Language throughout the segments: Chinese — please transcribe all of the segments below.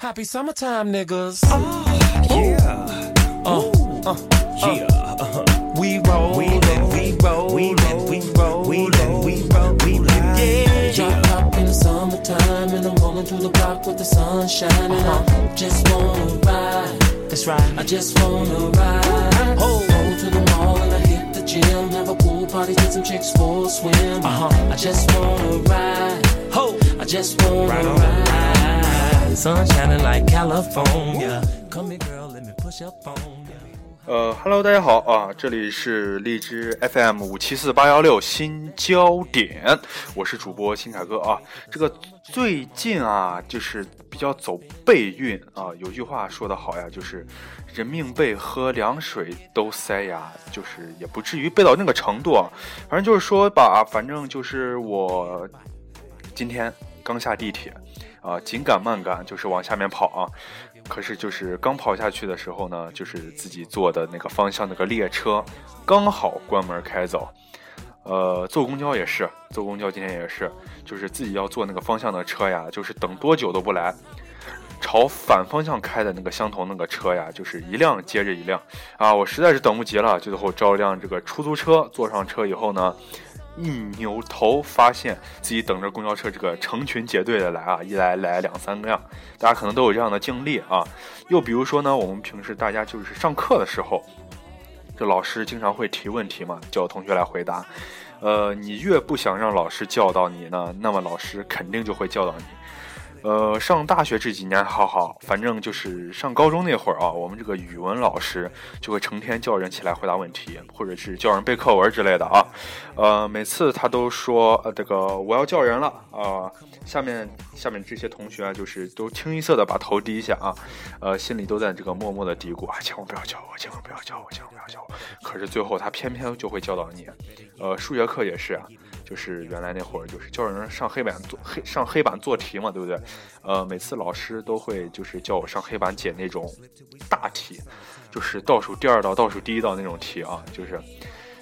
Happy summertime, niggas. Yeah. Uh, uh, Yeah. Uh-huh. we roll, We let we roll. We let we roll. We let we roll. We let yeah. Drop top in the summertime, and I'm rolling through the block with the sun shining. Uh I just wanna ride. That's right. I just wanna ride. Oh. Go to the mall and I hit the gym. Have a pool party, get some chicks for a swim. Uh-huh. I just wanna ride. Ho. I just wanna on. ride. Sun shining like California. Come here, girl, let me push up on ya. 呃，Hello，大家好啊，这里是荔枝 FM 五七四八幺六新焦点，我是主播新凯哥啊。这个最近啊，就是比较走背运啊，有句话说的好呀，就是人命背，喝凉水都塞牙，就是也不至于背到那个程度啊。反正就是说吧，反正就是我今天刚下地铁啊，紧赶慢赶，就是往下面跑啊。可是就是刚跑下去的时候呢，就是自己坐的那个方向那个列车刚好关门开走。呃，坐公交也是，坐公交今天也是，就是自己要坐那个方向的车呀，就是等多久都不来。朝反方向开的那个相同那个车呀，就是一辆接着一辆啊！我实在是等不及了，最后招一辆这个出租车，坐上车以后呢，一扭头发现自己等着公交车这个成群结队的来啊，一来来两三辆，大家可能都有这样的经历啊。又比如说呢，我们平时大家就是上课的时候，这老师经常会提问题嘛，叫同学来回答。呃，你越不想让老师教导你呢，那么老师肯定就会教导你。呃，上大学这几年还好，反正就是上高中那会儿啊，我们这个语文老师就会成天叫人起来回答问题，或者是叫人背课文之类的啊。呃，每次他都说，呃，这个我要叫人了啊、下面下面这些同学啊，就是都清一色的把头低下啊，呃，心里都在这个默默的嘀咕啊，千万不要叫我，千万不要叫我，千万不要叫我。可是最后他偏偏就会教导你，呃，数学课也是啊。就是原来那会儿，就是教人上黑板做黑上黑板做题嘛，对不对？呃，每次老师都会就是叫我上黑板解那种大题，就是倒数第二道、倒数第一道那种题啊，就是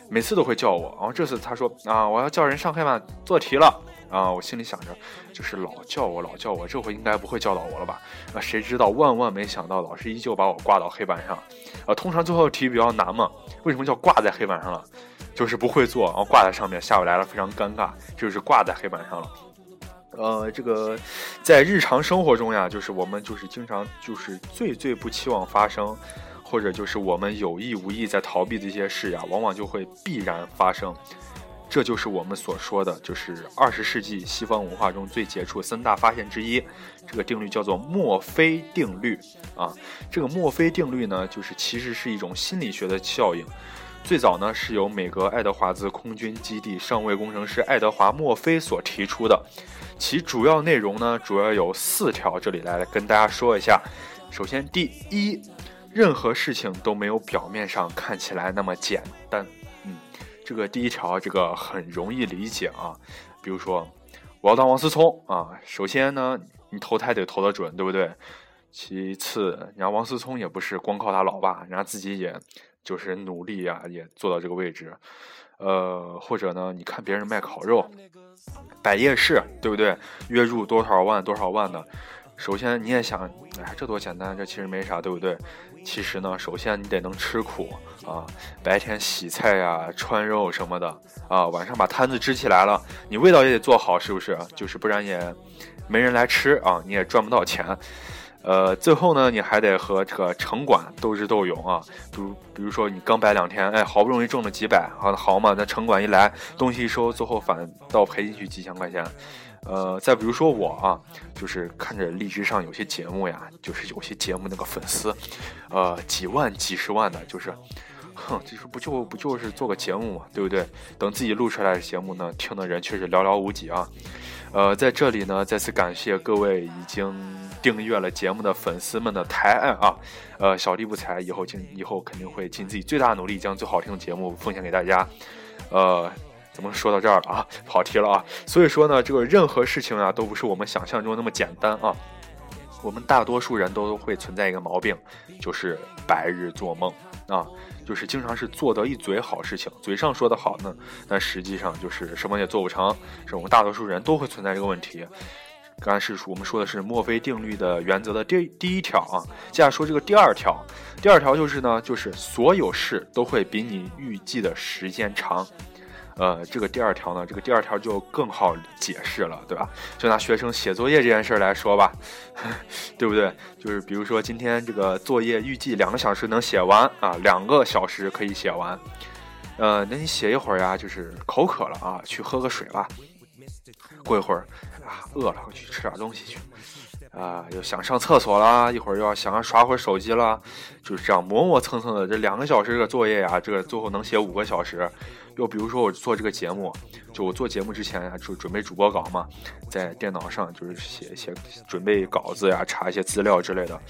每次都会叫我。然后这次他说啊，我要叫人上黑板做题了啊，我心里想着，就是老叫我老叫我，这回应该不会教导我了吧？啊，谁知道万万没想到，老师依旧把我挂到黑板上。啊，通常最后题比较难嘛，为什么叫挂在黑板上了？就是不会做，然后挂在上面，下午来了非常尴尬，就是挂在黑板上了。呃，这个在日常生活中呀，就是我们就是经常就是最最不期望发生，或者就是我们有意无意在逃避的一些事呀，往往就会必然发生。这就是我们所说的，就是二十世纪西方文化中最杰出三大发现之一。这个定律叫做墨菲定律啊。这个墨菲定律呢，就是其实是一种心理学的效应。最早呢是由美国爱德华兹空军基地上尉工程师爱德华墨菲所提出的，其主要内容呢主要有四条，这里来跟大家说一下。首先，第一，任何事情都没有表面上看起来那么简单。这个第一条这个很容易理解啊。比如说，我要当王思聪啊，首先呢你投胎得投得准，对不对？其次，然后王思聪也不是光靠他老爸，人家自己也就是努力呀、也做到这个位置。呃，或者呢，你看别人卖烤肉，摆夜市，对不对？月入多少万多少万的，首先你也想，哎，这多简单，这其实没啥，对不对？其实呢，首先你得能吃苦啊，白天洗菜呀、穿肉什么的啊，晚上把摊子支起来了，你味道也得做好，是不是？就是不然也没人来吃啊，你也赚不到钱。呃，最后呢，你还得和这个城管斗智斗勇啊。比如，比如说你刚摆两天，哎，好不容易挣了几百，好好嘛，那城管一来，东西一收，最后反倒赔进去几千块钱。呃，再比如说我啊，就是看着荔枝上有些节目呀，就是有些节目那个粉丝，呃，几万、几十万的，就是，哼，就是不就不就是做个节目嘛，对不对？等自己录出来的节目呢，听的人却是寥寥无几啊。呃，在这里呢，再次感谢各位已经订阅了节目的粉丝们的抬爱啊！呃，小弟不才，以后尽以后肯定会尽自己最大努力，将最好听的节目奉献给大家。呃，怎么说到这儿了啊？跑题了啊！所以说呢，这个任何事情啊，都不是我们想象中那么简单啊。我们大多数人都会存在一个毛病，就是白日做梦啊，就是经常是做得一嘴好事情，嘴上说的好呢，但实际上就是什么也做不成。是我们大多数人都会存在这个问题。刚才是我们说的是墨菲定律的原则的第第一条啊，接下来说这个第二条，第二条就是呢，就是所有事都会比你预计的时间长。呃，这个第二条呢，这个第二条就更好解释了，对吧？就拿学生写作业这件事儿来说吧，对不对？就是比如说今天这个作业预计两个小时能写完啊，两个小时可以写完。呃，那你写一会儿呀，就是口渴了啊，去喝个水吧。过一会儿啊，饿了，去吃点东西去。啊，又想上厕所啦，一会儿又要想要刷会儿手机啦，就是这样磨磨蹭蹭的。这两个小时这个作业呀，这个最后能写五个小时。又比如说我做这个节目，就我做节目之前呀，就准备主播稿嘛，在电脑上就是写写准备稿子呀，查一些资料之类的。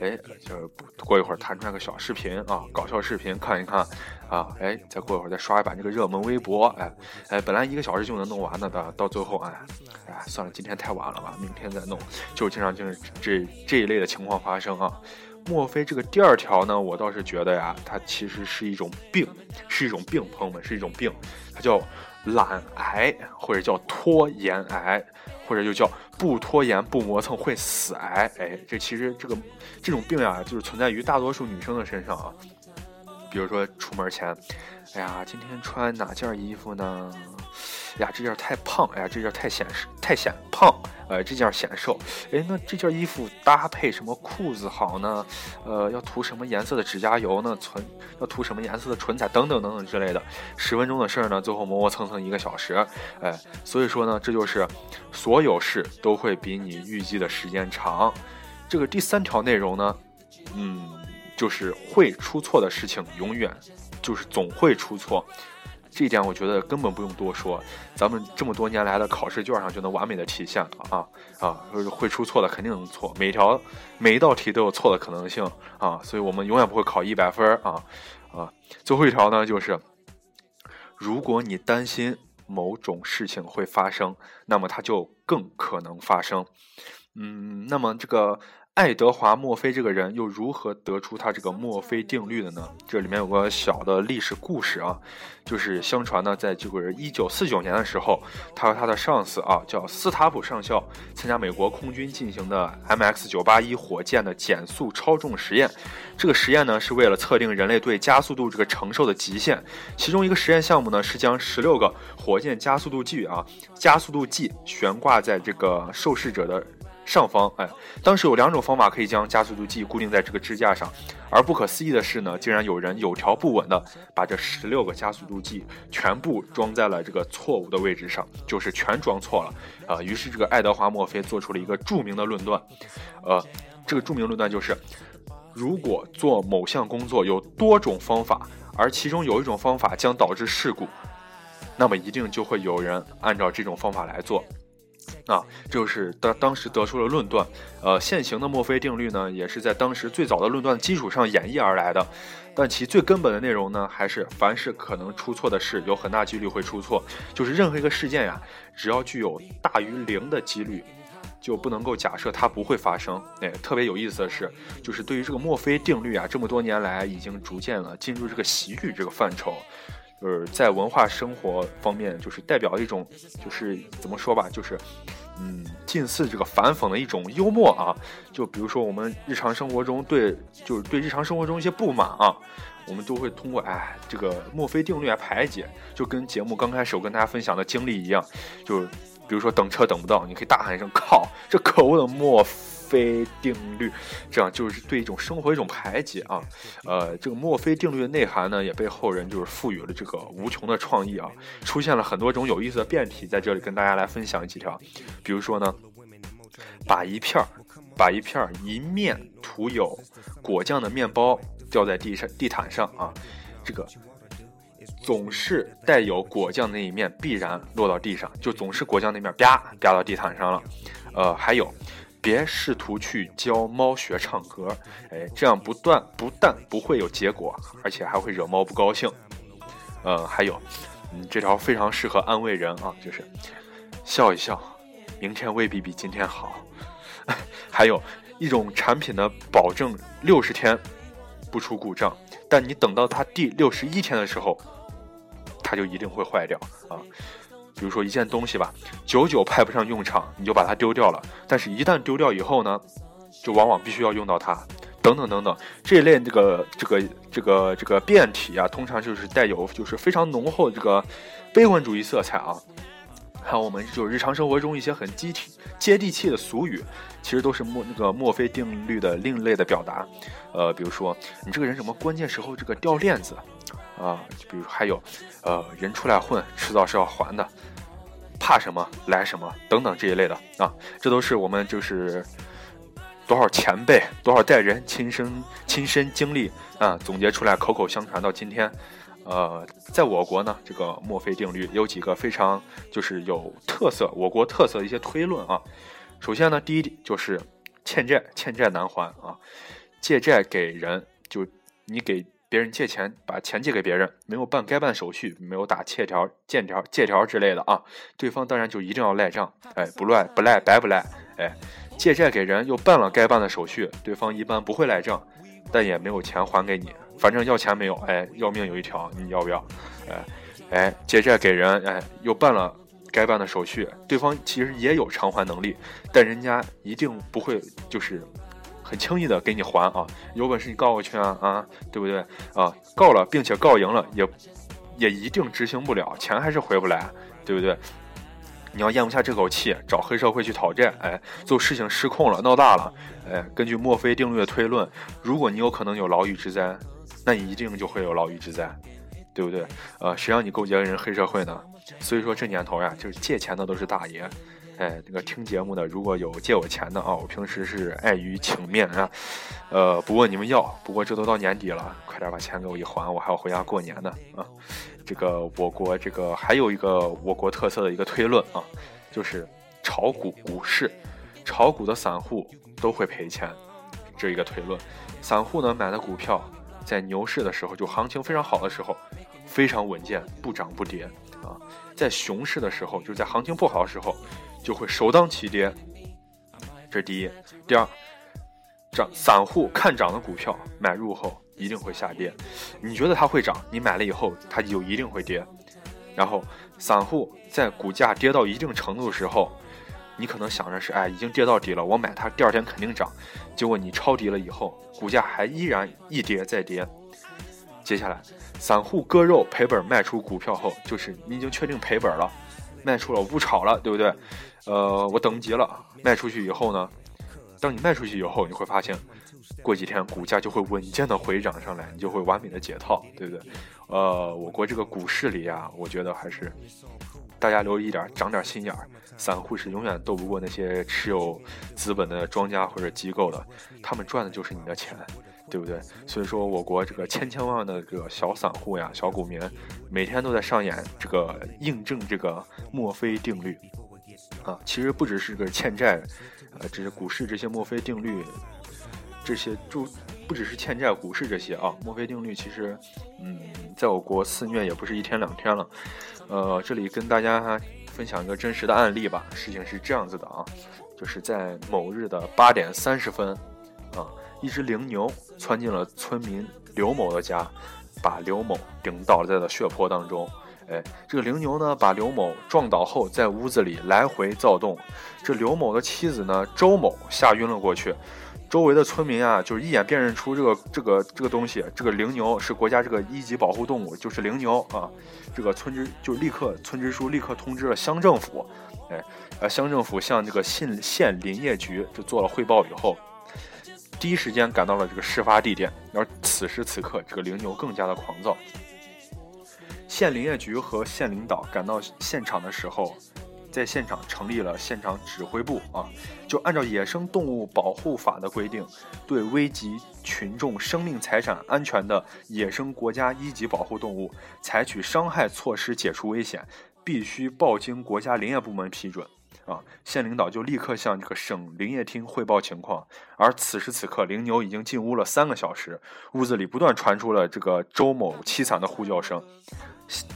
哎，就是过一会儿弹出来个小视频啊，搞笑视频看一看啊，哎，再过一会儿再刷一版这个热门微博，哎哎，本来一个小时就能弄完的，到到最后哎哎，算了，今天太晚了吧，明天再弄，就经常就是这这一类的情况发生啊。莫非这个第二条呢？我倒是觉得呀，它其实是一种病，是一种病，朋友们是一种病，它叫懒癌，或者叫拖延癌，或者又叫不拖延不磨蹭会死癌。哎，这其实这个这种病呀，就是存在于大多数女生的身上啊。比如说出门前，哎呀，今天穿哪件衣服呢？呀，这件太胖，哎呀，这件太显示太显胖，呃，这件显瘦，哎，那这件衣服搭配什么裤子好呢？呃，要涂什么颜色的指甲油呢？唇要涂什么颜色的唇彩等等等等之类的，十分钟的事儿呢，最后磨磨蹭蹭一个小时，哎，所以说呢，这就是所有事都会比你预计的时间长。这个第三条内容呢，嗯，就是会出错的事情永远就是总会出错。这一点我觉得根本不用多说，咱们这么多年来的考试卷上就能完美的体现了啊啊，会出错的肯定能错，每条每一道题都有错的可能性啊，所以我们永远不会考一百分啊啊。最后一条呢，就是如果你担心某种事情会发生，那么它就更可能发生。嗯，那么这个。爱德华·墨菲这个人又如何得出他这个墨菲定律的呢？这里面有个小的历史故事啊，就是相传呢，在这个一九四九年的时候，他和他的上司啊，叫斯塔普上校，参加美国空军进行的 MX 九八一火箭的减速超重实验。这个实验呢，是为了测定人类对加速度这个承受的极限。其中一个实验项目呢，是将十六个火箭加速度计啊，加速度计悬挂在这个受试者的。上方，哎，当时有两种方法可以将加速度计固定在这个支架上，而不可思议的是呢，竟然有人有条不紊的把这十六个加速度计全部装在了这个错误的位置上，就是全装错了，啊，于是这个爱德华墨菲做出了一个著名的论断，呃，这个著名论断就是，如果做某项工作有多种方法，而其中有一种方法将导致事故，那么一定就会有人按照这种方法来做。啊，这就是当当时得出了论断，呃，现行的墨菲定律呢，也是在当时最早的论断基础上演绎而来的，但其最根本的内容呢，还是凡是可能出错的事，有很大几率会出错，就是任何一个事件呀，只要具有大于零的几率，就不能够假设它不会发生。哎，特别有意思的是，就是对于这个墨菲定律啊，这么多年来已经逐渐了进入这个习语这个范畴。就是在文化生活方面，就是代表一种，就是怎么说吧，就是，嗯，近似这个反讽的一种幽默啊。就比如说我们日常生活中对，就是对日常生活中一些不满啊，我们都会通过哎这个墨菲定律来排解。就跟节目刚开始我跟大家分享的经历一样，就比如说等车等不到，你可以大喊一声“靠”，这可恶的墨。非定律，这样就是对一种生活一种排解啊。呃，这个墨菲定律的内涵呢，也被后人就是赋予了这个无穷的创意啊，出现了很多种有意思的变体，在这里跟大家来分享几条。比如说呢，把一片儿，把一片儿一面涂有果酱的面包掉在地上地毯上啊，这个总是带有果酱那一面必然落到地上，就总是果酱那面啪啪到地毯上了。呃，还有。别试图去教猫学唱歌，哎，这样不断不但不会有结果，而且还会惹猫不高兴。呃，还有，嗯，这条非常适合安慰人啊，就是笑一笑，明天未必比今天好。还有一种产品呢，保证六十天不出故障，但你等到它第六十一天的时候，它就一定会坏掉啊。比如说一件东西吧，久久派不上用场，你就把它丢掉了。但是，一旦丢掉以后呢，就往往必须要用到它，等等等等。这一类这个这个这个这个变体啊，通常就是带有就是非常浓厚的这个悲观主义色彩啊。还有我们就日常生活中一些很接地接地气的俗语，其实都是墨那个墨菲定律的另类的表达。呃，比如说你这个人什么关键时候这个掉链子啊，比如还有，呃，人出来混，迟早是要还的。怕什么来什么等等这一类的啊，这都是我们就是多少前辈多少代人亲身亲身经历啊总结出来口口相传到今天。呃，在我国呢，这个墨菲定律有几个非常就是有特色，我国特色的一些推论啊。首先呢，第一就是欠债欠债难还啊，借债给人就你给。别人借钱，把钱借给别人，没有办该办手续，没有打欠条、借条、借条之类的啊，对方当然就一定要赖账，哎，不赖不赖白不赖，哎，借债给人又办了该办的手续，对方一般不会赖账，但也没有钱还给你，反正要钱没有，哎，要命有一条，你要不要？哎哎，借债给人，哎，又办了该办的手续，对方其实也有偿还能力，但人家一定不会就是。很轻易的给你还啊，有本事你告我去啊啊，对不对啊？告了，并且告赢了，也也一定执行不了，钱还是回不来，对不对？你要咽不下这口气，找黑社会去讨债，哎，最后事情失控了，闹大了，哎，根据墨菲定律的推论，如果你有可能有牢狱之灾，那你一定就会有牢狱之灾，对不对？呃，谁让你勾结人黑社会呢？所以说这年头呀，就是借钱的都是大爷。哎，那个听节目的，如果有借我钱的啊，我平时是碍于情面啊，呃，不问你们要。不过这都到年底了，快点把钱给我一还，我还要回家过年呢啊。这个我国这个还有一个我国特色的一个推论啊，就是炒股股市，炒股的散户都会赔钱，这一个推论。散户呢买的股票，在牛市的时候，就行情非常好的时候，非常稳健，不涨不跌啊。在熊市的时候，就是在行情不好的时候。就会首当其跌，这是第一。第二，涨散户看涨的股票买入后一定会下跌。你觉得它会涨，你买了以后它就一定会跌。然后散户在股价跌到一定程度的时候，你可能想着是哎已经跌到底了，我买它第二天肯定涨。结果你抄底了以后，股价还依然一跌再跌。接下来，散户割肉赔本卖出股票后，就是你已经确定赔本了。卖出了，我不炒了，对不对？呃，我等急了。卖出去以后呢，当你卖出去以后，你会发现，过几天股价就会稳健的回涨上来，你就会完美的解套，对不对？呃，我国这个股市里啊，我觉得还是大家留意点，长点心眼儿。散户是永远斗不过那些持有资本的庄家或者机构的，他们赚的就是你的钱。对不对？所以说，我国这个千千万万的这个小散户呀、小股民，每天都在上演这个印证这个墨菲定律啊。其实不只是个欠债，呃，这是股市这些墨菲定律，这些就不只是欠债、股市这些啊。墨菲定律其实，嗯，在我国肆虐也不是一天两天了。呃，这里跟大家分享一个真实的案例吧。事情是这样子的啊，就是在某日的八点三十分啊。一只羚牛窜进了村民刘某的家，把刘某顶倒在了血泊当中。哎，这个灵牛呢，把刘某撞倒后，在屋子里来回躁动。这刘某的妻子呢，周某吓晕了过去。周围的村民啊，就是一眼辨认出这个这个这个东西，这个灵牛是国家这个一级保护动物，就是灵牛啊。这个村支就立刻村支书立刻通知了乡政府。哎，呃，乡政府向这个县县林业局就做了汇报以后。第一时间赶到了这个事发地点，而此时此刻，这个灵牛更加的狂躁。县林业局和县领导赶到现场的时候，在现场成立了现场指挥部啊，就按照《野生动物保护法》的规定，对危及群众生命财产安全的野生国家一级保护动物，采取伤害措施解除危险，必须报经国家林业部门批准。啊，县领导就立刻向这个省林业厅汇报情况，而此时此刻，灵牛已经进屋了三个小时，屋子里不断传出了这个周某凄惨的呼叫声，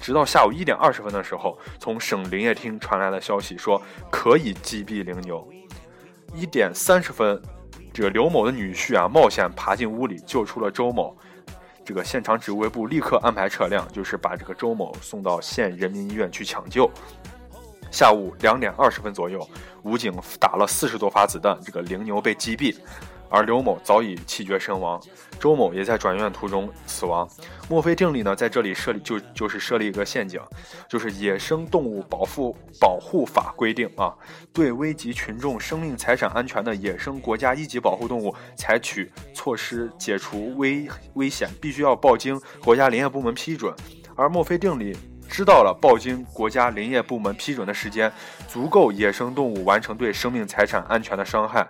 直到下午一点二十分的时候，从省林业厅传来了消息，说可以击毙灵牛。一点三十分，这个刘某的女婿啊冒险爬进屋里救出了周某，这个现场指挥部立刻安排车辆，就是把这个周某送到县人民医院去抢救。下午两点二十分左右，武警打了四十多发子弹，这个灵牛被击毙。而刘某早已气绝身亡，周某也在转院途中死亡。墨菲定理呢，在这里设立就就是设立一个陷阱，就是《野生动物保护保护法》规定啊，对危及群众生命财产安全的野生国家一级保护动物采取措施解除危危险，必须要报经国家林业部门批准。而墨菲定理 知道了报经国家林业部门批准的时间足够，野生动物完成对生命财产安全的伤害。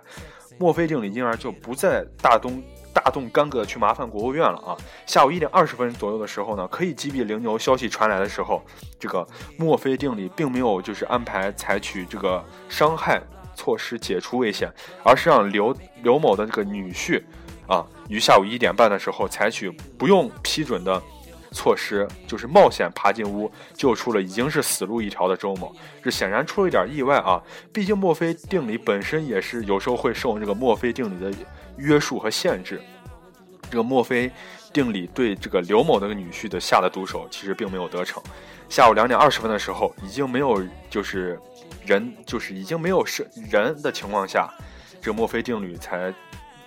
墨菲定理因而就不再大动大动干戈去麻烦国务院了啊！下午一点二十分左右的时候呢，可以击毙灵牛消息传来的时候，这个墨菲定理并没有就是安排采取这个伤害措施解除危险，而是让刘刘某的这个女婿啊，于下午一点半的时候采取不用批准的。措施就是冒险爬进屋救出了已经是死路一条的周某，这显然出了一点意外啊！毕竟墨菲定理本身也是有时候会受这个墨菲定理的约束和限制。这个墨菲定理对这个刘某那个女婿的下的毒手其实并没有得逞。下午两点二十分的时候，已经没有就是人，就是已经没有是人的情况下，这个墨菲定律才。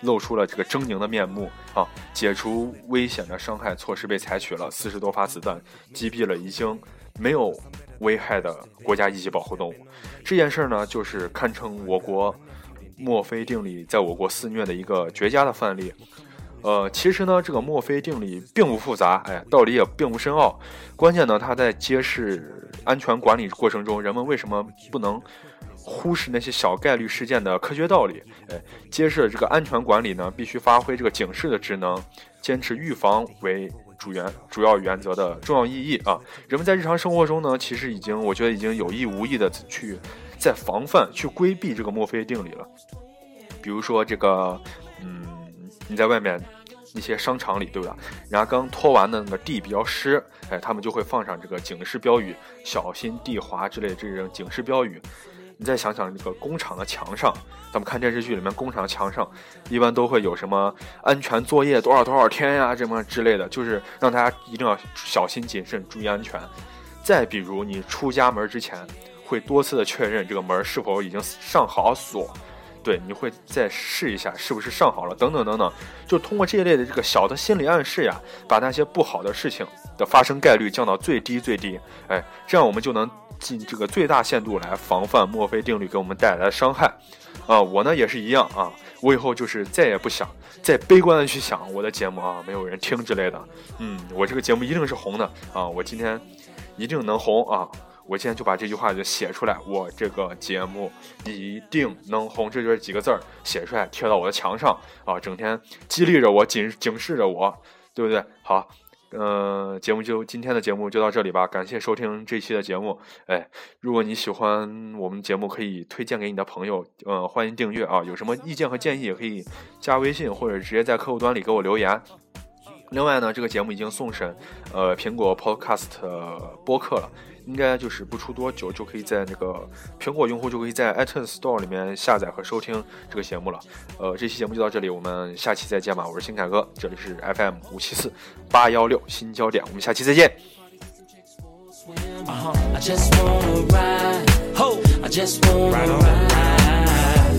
露出了这个狰狞的面目啊！解除危险的伤害措施被采取了，四十多发子弹击毙了已经没有危害的国家一级保护动物。这件事儿呢，就是堪称我国墨菲定理在我国肆虐的一个绝佳的范例。呃，其实呢，这个墨菲定理并不复杂，哎，道理也并不深奥。关键呢，它在揭示安全管理过程中，人们为什么不能。忽视那些小概率事件的科学道理，哎，揭示了这个安全管理呢必须发挥这个警示的职能，坚持预防为主原主要原则的重要意义啊。人们在日常生活中呢，其实已经我觉得已经有意无意的去在防范、去规避这个墨菲定理了。比如说这个，嗯，你在外面一些商场里，对吧？人家刚拖完的那个地比较湿，哎，他们就会放上这个警示标语，小心地滑之类的这种警示标语。你再想想这个工厂的墙上，咱们看电视剧里面工厂墙上，一般都会有什么安全作业多少多少天呀，这么之类的，就是让大家一定要小心谨慎，注意安全。再比如你出家门之前，会多次的确认这个门是否已经上好锁，对，你会再试一下是不是上好了，等等等等，就通过这一类的这个小的心理暗示呀，把那些不好的事情的发生概率降到最低最低，哎，这样我们就能。尽这个最大限度来防范墨菲定律给我们带来的伤害，啊，我呢也是一样啊，我以后就是再也不想再悲观的去想我的节目啊没有人听之类的，嗯，我这个节目一定是红的啊，我今天一定能红啊，我今天就把这句话就写出来，我这个节目一定能红，这就是几个字儿写出来贴到我的墙上啊，整天激励着我，警警示着我，对不对？好。呃，节目就今天的节目就到这里吧，感谢收听这期的节目。哎，如果你喜欢我们节目，可以推荐给你的朋友。嗯，欢迎订阅啊，有什么意见和建议也可以加微信或者直接在客户端里给我留言。另外呢，这个节目已经送审呃苹果 Podcast 播客了。应该就是不出多久，就可以在那个苹果用户就可以在 iTunes Store 里面下载和收听这个节目了。呃，这期节目就到这里，我们下期再见吧。我是新凯哥，这里是 FM 五七四八幺六新焦点，我们下期再见。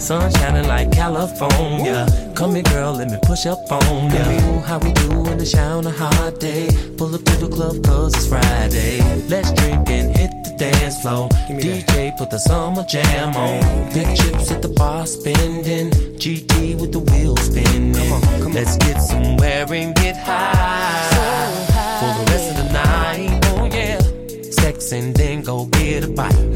Sun shining like California. Come here, girl, let me push up on ya. Ooh, how we do in the shower on a hot day. Pull up to the club cause it's Friday. Let's drink and hit the dance floor. DJ that. put the summer jam on. Big chips at the bar spending. GT with the wheels spinning. Come on, come Let's get somewhere and get high. So high. For the rest of the night. Oh yeah. Sex and then go get a bite.